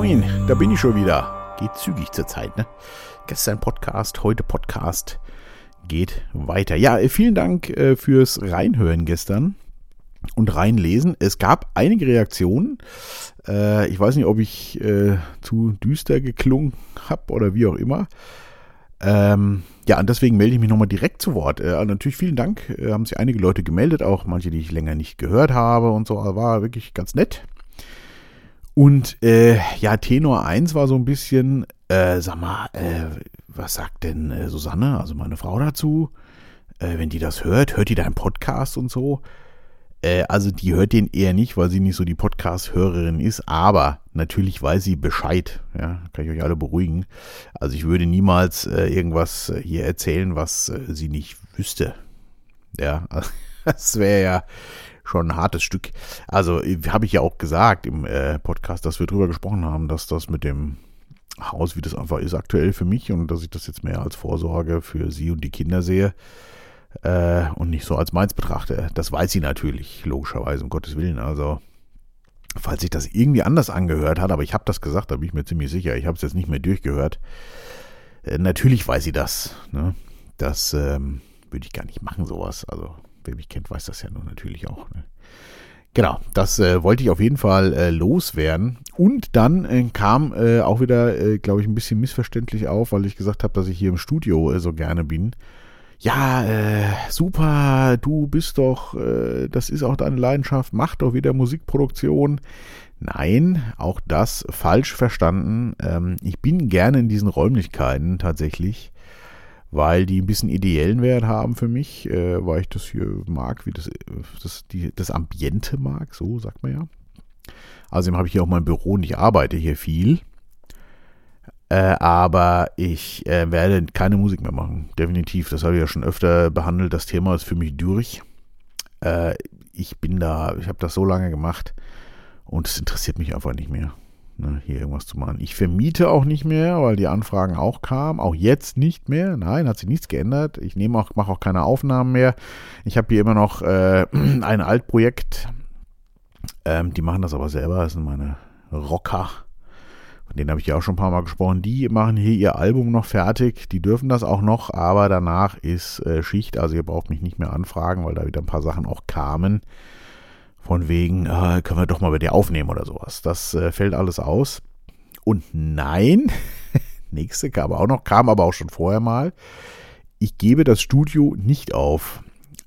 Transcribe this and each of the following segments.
moin, da bin ich schon wieder. Geht zügig zur Zeit, ne? Gestern Podcast, heute Podcast. Geht weiter. Ja, äh, vielen Dank äh, fürs Reinhören gestern und reinlesen. Es gab einige Reaktionen. Äh, ich weiß nicht, ob ich zu düster geklungen habe oder wie auch immer. Ähm, ja, und deswegen melde ich mich nochmal direkt zu Wort. Natürlich vielen Dank. Haben sich einige Leute gemeldet, auch manche, die ich länger nicht gehört habe und so. War wirklich ganz nett. Und äh, ja, Tenor 1 war so ein bisschen, äh, sag mal, äh, was sagt denn äh, Susanne, also meine Frau dazu? Äh, wenn die das hört, hört die deinen Podcast und so? Äh, also die hört den eher nicht, weil sie nicht so die Podcast-Hörerin ist, aber natürlich weiß sie Bescheid. Ja, kann ich euch alle beruhigen. Also ich würde niemals äh, irgendwas hier erzählen, was äh, sie nicht wüsste. Ja, das wäre ja schon ein hartes Stück. Also habe ich ja auch gesagt im äh, Podcast, dass wir drüber gesprochen haben, dass das mit dem Haus, wie das einfach ist aktuell für mich und dass ich das jetzt mehr als Vorsorge für sie und die Kinder sehe äh, und nicht so als meins betrachte. Das weiß sie natürlich, logischerweise, um Gottes Willen. Also, falls sich das irgendwie anders angehört hat, aber ich habe das gesagt, da bin ich mir ziemlich sicher. Ich habe es jetzt nicht mehr durchgehört. Äh, natürlich weiß sie das. Ne? Das ähm, würde ich gar nicht machen, sowas. Also, wer mich kennt, weiß das ja nun natürlich auch. Ne? Genau, das äh, wollte ich auf jeden Fall äh, loswerden. Und dann äh, kam äh, auch wieder, äh, glaube ich, ein bisschen missverständlich auf, weil ich gesagt habe, dass ich hier im Studio äh, so gerne bin ja, super, du bist doch, das ist auch deine Leidenschaft, mach doch wieder Musikproduktion. Nein, auch das falsch verstanden. Ähm, ich bin gerne in diesen Räumlichkeiten tatsächlich, weil die ein bisschen ideellen Wert haben für mich, äh, weil ich das hier mag, wie das, das, die, das Ambiente mag, so sagt man ja. Außerdem habe ich hier auch mein Büro und ich arbeite hier viel. Äh, aber ich äh, werde keine Musik mehr machen. Definitiv. Das habe ich ja schon öfter behandelt. Das Thema ist für mich durch. Äh, ich bin da, ich habe das so lange gemacht und es interessiert mich einfach nicht mehr, ne, hier irgendwas zu machen. Ich vermiete auch nicht mehr, weil die Anfragen auch kamen. Auch jetzt nicht mehr. Nein, hat sich nichts geändert. Ich nehme auch, mache auch keine Aufnahmen mehr. Ich habe hier immer noch äh, ein Altprojekt. Ähm, die machen das aber selber. Das sind meine Rocker von denen habe ich ja auch schon ein paar Mal gesprochen, die machen hier ihr Album noch fertig, die dürfen das auch noch, aber danach ist äh, Schicht, also ihr braucht mich nicht mehr anfragen, weil da wieder ein paar Sachen auch kamen, von wegen, äh, können wir doch mal bei dir aufnehmen oder sowas. Das äh, fällt alles aus. Und nein, nächste kam auch noch, kam aber auch schon vorher mal, ich gebe das Studio nicht auf.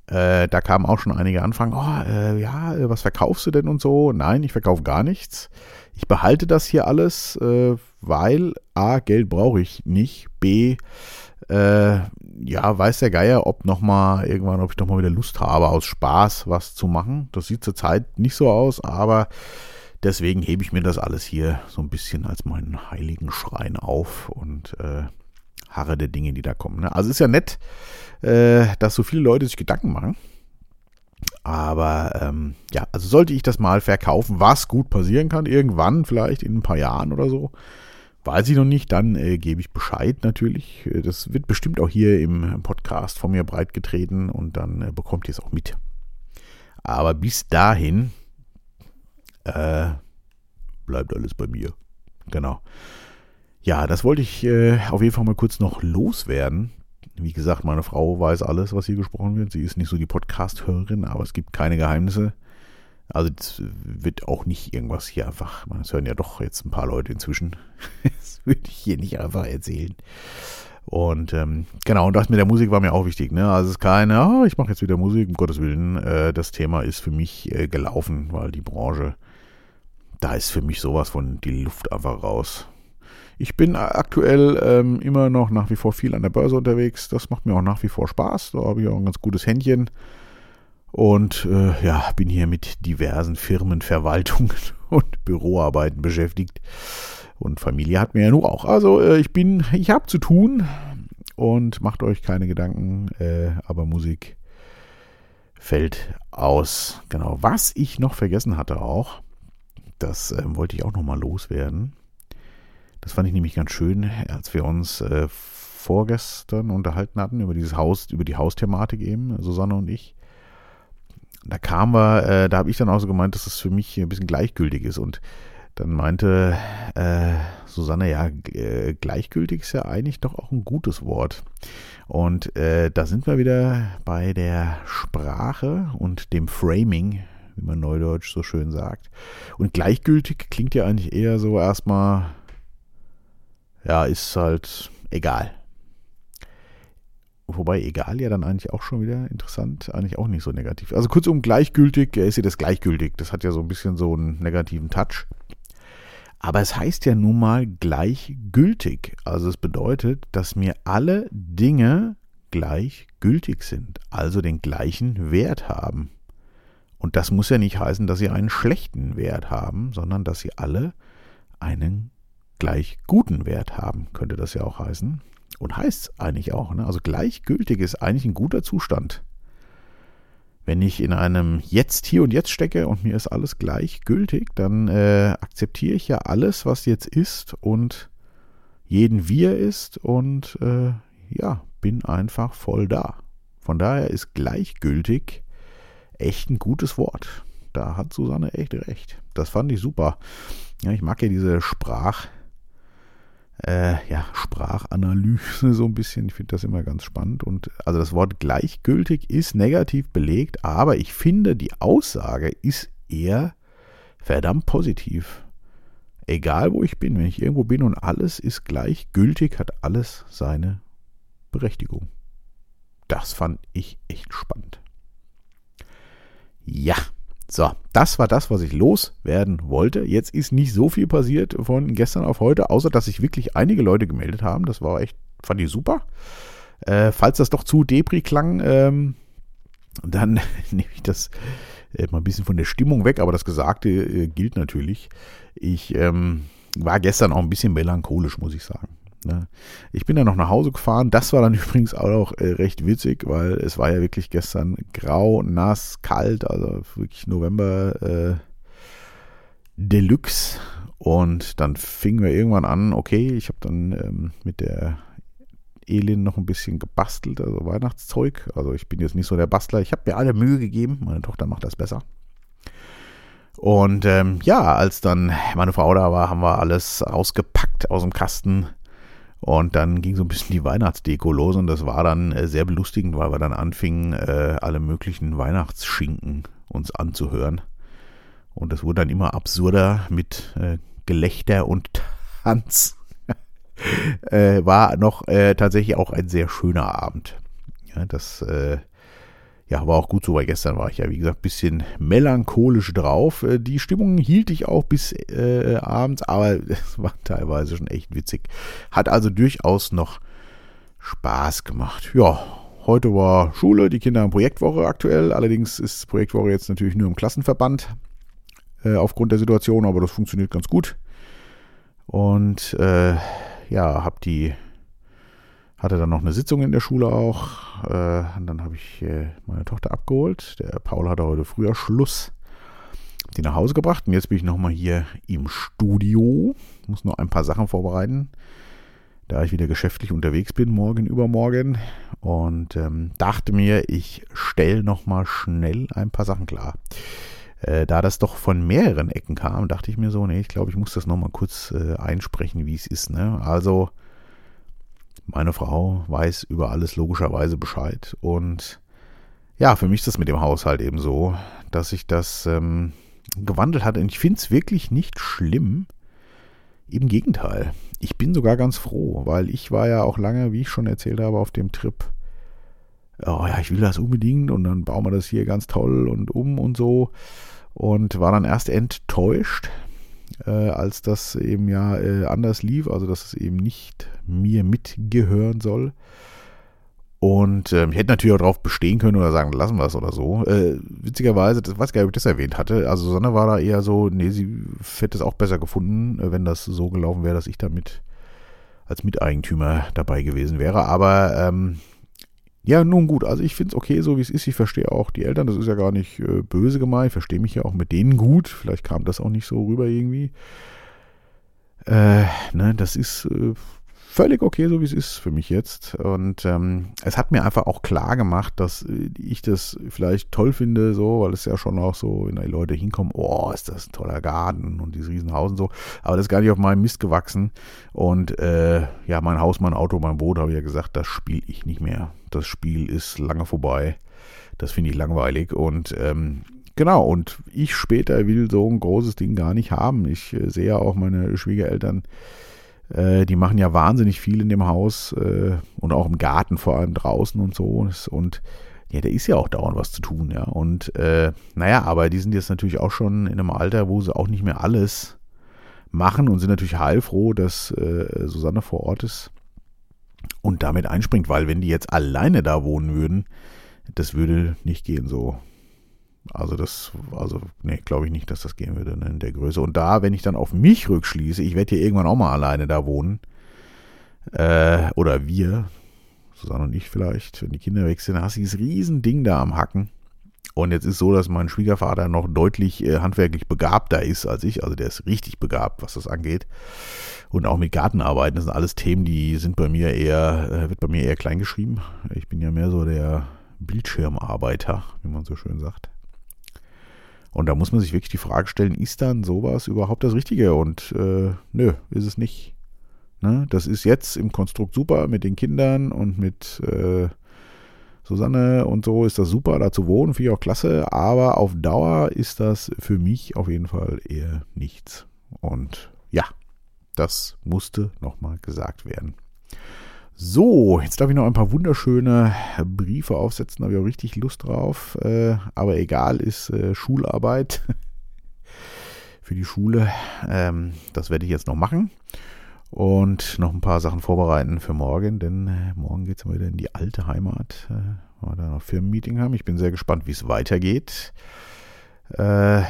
Äh, da kamen auch schon einige Anfragen, oh, äh, ja, was verkaufst du denn und so? Nein, ich verkaufe gar nichts. Ich behalte das hier alles, äh, weil A, Geld brauche ich nicht, B, äh, ja, weiß der Geier, ob noch mal irgendwann, ob ich noch mal wieder Lust habe, aus Spaß was zu machen. Das sieht zurzeit nicht so aus, aber deswegen hebe ich mir das alles hier so ein bisschen als meinen heiligen Schrein auf und äh, harre der Dinge, die da kommen. Ne? Also ist ja nett, äh, dass so viele Leute sich Gedanken machen. Aber ähm, ja, also sollte ich das mal verkaufen, was gut passieren kann, irgendwann, vielleicht in ein paar Jahren oder so, weiß ich noch nicht, dann äh, gebe ich Bescheid natürlich. Äh, das wird bestimmt auch hier im Podcast von mir breitgetreten und dann äh, bekommt ihr es auch mit. Aber bis dahin äh, bleibt alles bei mir. Genau. Ja, das wollte ich äh, auf jeden Fall mal kurz noch loswerden. Wie gesagt, meine Frau weiß alles, was hier gesprochen wird. Sie ist nicht so die Podcast-Hörerin, aber es gibt keine Geheimnisse. Also es wird auch nicht irgendwas hier einfach, es hören ja doch jetzt ein paar Leute inzwischen. Das würde ich hier nicht einfach erzählen. Und ähm, genau, und das mit der Musik war mir auch wichtig. Ne? Also es ist keine, oh, ich mache jetzt wieder Musik, um Gottes Willen. Äh, das Thema ist für mich äh, gelaufen, weil die Branche, da ist für mich sowas von die Luft einfach raus. Ich bin aktuell ähm, immer noch nach wie vor viel an der Börse unterwegs. Das macht mir auch nach wie vor Spaß. Da habe ich auch ein ganz gutes Händchen. Und äh, ja, bin hier mit diversen Firmenverwaltungen und Büroarbeiten beschäftigt. Und Familie hat mir ja nur auch. Also äh, ich bin, ich habe zu tun und macht euch keine Gedanken, äh, aber Musik fällt aus. Genau, was ich noch vergessen hatte auch, das äh, wollte ich auch nochmal loswerden. Das fand ich nämlich ganz schön, als wir uns äh, vorgestern unterhalten hatten über dieses Haus, über die Hausthematik eben, Susanne und ich. Da kam wir, äh, da habe ich dann auch so gemeint, dass das für mich ein bisschen gleichgültig ist. Und dann meinte äh, Susanne, ja, äh, gleichgültig ist ja eigentlich doch auch ein gutes Wort. Und äh, da sind wir wieder bei der Sprache und dem Framing, wie man neudeutsch so schön sagt. Und gleichgültig klingt ja eigentlich eher so erstmal, ja, ist halt egal. Wobei egal ja dann eigentlich auch schon wieder interessant, eigentlich auch nicht so negativ. Also kurzum, gleichgültig, ist ja das gleichgültig. Das hat ja so ein bisschen so einen negativen Touch. Aber es heißt ja nun mal gleichgültig. Also es bedeutet, dass mir alle Dinge gleichgültig sind, also den gleichen Wert haben. Und das muss ja nicht heißen, dass sie einen schlechten Wert haben, sondern dass sie alle einen gleich guten Wert haben, könnte das ja auch heißen. Und heißt es eigentlich auch. Ne? Also gleichgültig ist eigentlich ein guter Zustand. Wenn ich in einem Jetzt, hier und jetzt stecke und mir ist alles gleichgültig, dann äh, akzeptiere ich ja alles, was jetzt ist und jeden wie er ist und äh, ja, bin einfach voll da. Von daher ist gleichgültig echt ein gutes Wort. Da hat Susanne echt recht. Das fand ich super. Ja, ich mag ja diese Sprach, äh, ja, Sprachanalyse so ein bisschen. Ich finde das immer ganz spannend. Und also das Wort gleichgültig ist negativ belegt, aber ich finde, die Aussage ist eher verdammt positiv. Egal wo ich bin, wenn ich irgendwo bin und alles ist gleichgültig, hat alles seine Berechtigung. Das fand ich echt spannend. Ja, so, das war das, was ich loswerden wollte. Jetzt ist nicht so viel passiert von gestern auf heute, außer dass sich wirklich einige Leute gemeldet haben. Das war echt, fand ich super. Äh, falls das doch zu Debris klang, ähm, dann nehme ich das äh, mal ein bisschen von der Stimmung weg, aber das Gesagte äh, gilt natürlich. Ich ähm, war gestern auch ein bisschen melancholisch, muss ich sagen. Ne? Ich bin dann noch nach Hause gefahren. Das war dann übrigens auch äh, recht witzig, weil es war ja wirklich gestern grau, nass, kalt, also wirklich November äh, Deluxe. Und dann fingen wir irgendwann an, okay, ich habe dann ähm, mit der Elin noch ein bisschen gebastelt, also Weihnachtszeug. Also ich bin jetzt nicht so der Bastler. Ich habe mir alle Mühe gegeben. Meine Tochter macht das besser. Und ähm, ja, als dann meine Frau da war, haben wir alles rausgepackt aus dem Kasten und dann ging so ein bisschen die Weihnachtsdeko los und das war dann äh, sehr belustigend, weil wir dann anfingen, äh, alle möglichen Weihnachtsschinken uns anzuhören. Und es wurde dann immer absurder mit äh, Gelächter und Tanz. war noch tatsächlich auch ein sehr schöner Abend. Ja, das ja, war auch gut so, weil gestern war ich ja, wie gesagt, ein bisschen melancholisch drauf. Äh, die Stimmung hielt ich auch bis äh, abends, aber es war teilweise schon echt witzig. Hat also durchaus noch Spaß gemacht. Ja, heute war Schule, die Kinder haben Projektwoche aktuell. Allerdings ist Projektwoche jetzt natürlich nur im Klassenverband äh, aufgrund der Situation, aber das funktioniert ganz gut. Und äh, ja, habe die hatte dann noch eine Sitzung in der Schule auch. Äh, und dann habe ich äh, meine Tochter abgeholt. Der Paul hatte heute früher Schluss. Die nach Hause gebracht. Und jetzt bin ich nochmal hier im Studio. Muss noch ein paar Sachen vorbereiten. Da ich wieder geschäftlich unterwegs bin, morgen, übermorgen. Und ähm, dachte mir, ich stelle nochmal schnell ein paar Sachen klar. Äh, da das doch von mehreren Ecken kam, dachte ich mir so, nee, ich glaube, ich muss das nochmal kurz äh, einsprechen, wie es ist. Ne? Also, meine Frau weiß über alles logischerweise Bescheid. Und ja, für mich ist das mit dem Haushalt eben so, dass sich das ähm, gewandelt hat. Und ich finde es wirklich nicht schlimm. Im Gegenteil. Ich bin sogar ganz froh, weil ich war ja auch lange, wie ich schon erzählt habe, auf dem Trip. Oh ja, ich will das unbedingt und dann bauen wir das hier ganz toll und um und so. Und war dann erst enttäuscht, äh, als das eben ja äh, anders lief, also dass es eben nicht mir mitgehören soll. Und ähm, ich hätte natürlich auch darauf bestehen können oder sagen, lassen wir es oder so. Äh, witzigerweise, das weiß gar nicht, ob ich das erwähnt hatte. Also Sonne war da eher so, nee, sie hätte es auch besser gefunden, äh, wenn das so gelaufen wäre, dass ich damit als Miteigentümer dabei gewesen wäre. Aber ähm, ja, nun gut, also ich finde es okay, so wie es ist. Ich verstehe auch die Eltern, das ist ja gar nicht äh, böse gemeint. Ich verstehe mich ja auch mit denen gut. Vielleicht kam das auch nicht so rüber irgendwie. Äh, ne, das ist, äh, völlig okay, so wie es ist für mich jetzt. Und ähm, es hat mir einfach auch klar gemacht, dass äh, ich das vielleicht toll finde, so, weil es ja schon auch so, wenn die Leute hinkommen, oh, ist das ein toller Garten und dieses Riesenhaus und so. Aber das ist gar nicht auf meinem Mist gewachsen. Und äh, ja, mein Haus, mein Auto, mein Boot, habe ich ja gesagt, das spiele ich nicht mehr. Das Spiel ist lange vorbei. Das finde ich langweilig. Und ähm, Genau, und ich später will so ein großes Ding gar nicht haben. Ich äh, sehe ja auch meine Schwiegereltern, äh, die machen ja wahnsinnig viel in dem Haus äh, und auch im Garten, vor allem draußen und so. Und ja, da ist ja auch dauernd was zu tun, ja. Und äh, naja, aber die sind jetzt natürlich auch schon in einem Alter, wo sie auch nicht mehr alles machen und sind natürlich heilfroh, dass äh, Susanne vor Ort ist und damit einspringt, weil wenn die jetzt alleine da wohnen würden, das würde nicht gehen so. Also das, also, nee, glaube ich nicht, dass das gehen würde ne, in der Größe. Und da, wenn ich dann auf mich rückschließe, ich werde hier irgendwann auch mal alleine da wohnen. Äh, oder wir, Susanne und ich vielleicht, wenn die Kinder weg sind, hast du dieses Riesending da am Hacken. Und jetzt ist so, dass mein Schwiegervater noch deutlich äh, handwerklich begabter ist als ich. Also der ist richtig begabt, was das angeht. Und auch mit Gartenarbeiten, das sind alles Themen, die sind bei mir eher, äh, wird bei mir eher klein geschrieben. Ich bin ja mehr so der Bildschirmarbeiter, wie man so schön sagt. Und da muss man sich wirklich die Frage stellen, ist dann sowas überhaupt das Richtige? Und äh, nö, ist es nicht. Ne? Das ist jetzt im Konstrukt super mit den Kindern und mit äh, Susanne und so ist das super, da zu wohnen, finde ich auch klasse. Aber auf Dauer ist das für mich auf jeden Fall eher nichts. Und ja, das musste nochmal gesagt werden. So, jetzt darf ich noch ein paar wunderschöne Briefe aufsetzen, da habe ich auch richtig Lust drauf. Äh, aber egal, ist äh, Schularbeit für die Schule. Ähm, das werde ich jetzt noch machen. Und noch ein paar Sachen vorbereiten für morgen, denn äh, morgen geht es wieder in die alte Heimat. Äh, wir da noch Firmenmeeting haben. Ich bin sehr gespannt, wie es weitergeht. Äh,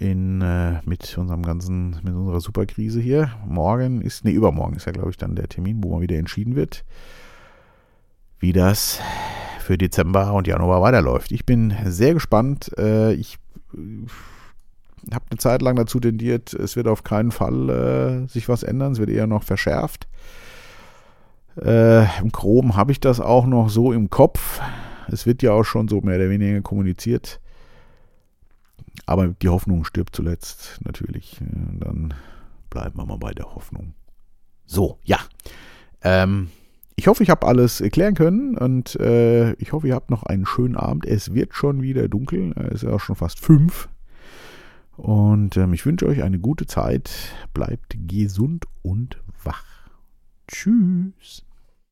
in, äh, mit unserem ganzen, mit unserer Superkrise hier. Morgen ist, nee, übermorgen ist ja, glaube ich, dann der Termin, wo mal wieder entschieden wird, wie das für Dezember und Januar weiterläuft. Ich bin sehr gespannt. Äh, ich äh, habe eine Zeit lang dazu tendiert, es wird auf keinen Fall äh, sich was ändern, es wird eher noch verschärft. Äh, Im Groben habe ich das auch noch so im Kopf. Es wird ja auch schon so mehr oder weniger kommuniziert. Aber die Hoffnung stirbt zuletzt natürlich. Dann bleiben wir mal bei der Hoffnung. So, ja. Ähm, ich hoffe, ich habe alles erklären können und äh, ich hoffe, ihr habt noch einen schönen Abend. Es wird schon wieder dunkel. Es ist ja auch schon fast fünf. Und ähm, ich wünsche euch eine gute Zeit. Bleibt gesund und wach. Tschüss.